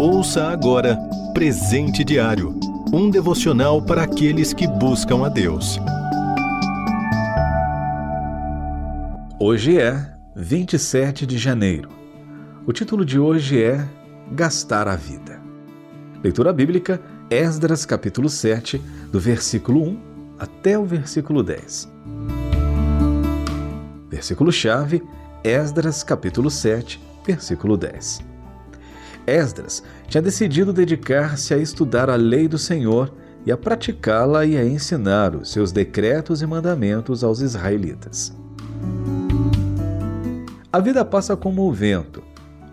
Ouça agora Presente Diário um devocional para aqueles que buscam a Deus. Hoje é 27 de janeiro. O título de hoje é Gastar a Vida. Leitura bíblica, Esdras capítulo 7, do versículo 1 até o versículo 10. Versículo-chave, Esdras capítulo 7, versículo 10. Esdras tinha decidido dedicar-se a estudar a lei do Senhor e a praticá-la e a ensinar os seus decretos e mandamentos aos israelitas. A vida passa como o vento.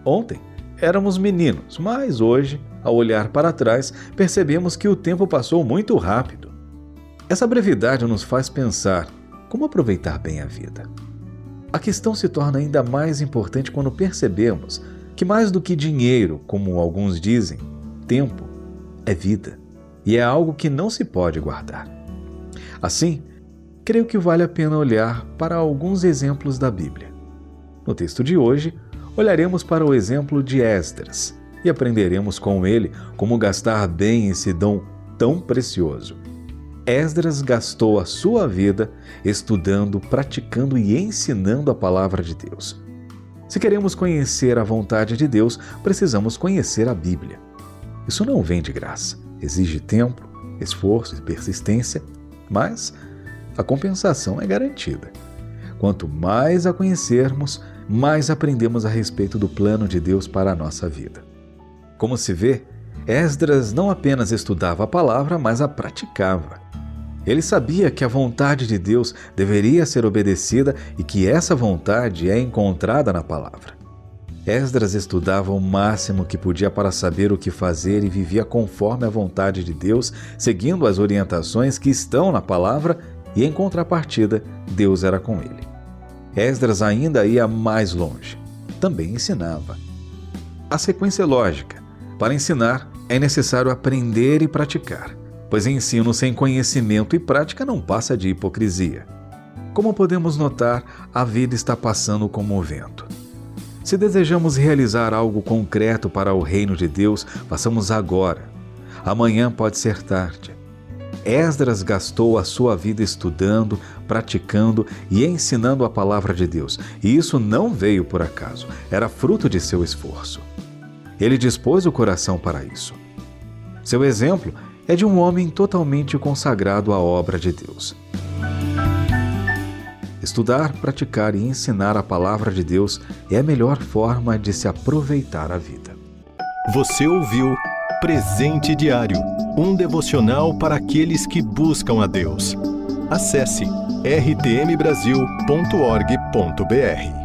Ontem éramos meninos, mas hoje, ao olhar para trás, percebemos que o tempo passou muito rápido. Essa brevidade nos faz pensar como aproveitar bem a vida. A questão se torna ainda mais importante quando percebemos que mais do que dinheiro, como alguns dizem, tempo é vida e é algo que não se pode guardar. Assim, creio que vale a pena olhar para alguns exemplos da Bíblia. No texto de hoje, olharemos para o exemplo de Esdras e aprenderemos com ele como gastar bem esse dom tão precioso. Esdras gastou a sua vida estudando, praticando e ensinando a palavra de Deus. Se queremos conhecer a vontade de Deus, precisamos conhecer a Bíblia. Isso não vem de graça, exige tempo, esforço e persistência, mas a compensação é garantida. Quanto mais a conhecermos, mais aprendemos a respeito do plano de Deus para a nossa vida. Como se vê, Esdras não apenas estudava a palavra, mas a praticava. Ele sabia que a vontade de Deus deveria ser obedecida e que essa vontade é encontrada na palavra. Esdras estudava o máximo que podia para saber o que fazer e vivia conforme a vontade de Deus, seguindo as orientações que estão na palavra, e em contrapartida, Deus era com ele. Esdras ainda ia mais longe. Também ensinava. A sequência é lógica. Para ensinar, é necessário aprender e praticar pois ensino sem conhecimento e prática não passa de hipocrisia. Como podemos notar, a vida está passando como o vento. Se desejamos realizar algo concreto para o reino de Deus, façamos agora. Amanhã pode ser tarde. Esdras gastou a sua vida estudando, praticando e ensinando a palavra de Deus, e isso não veio por acaso, era fruto de seu esforço. Ele dispôs o coração para isso. Seu exemplo é de um homem totalmente consagrado à obra de Deus. Estudar, praticar e ensinar a palavra de Deus é a melhor forma de se aproveitar a vida. Você ouviu Presente Diário um devocional para aqueles que buscam a Deus. Acesse rtmbrasil.org.br.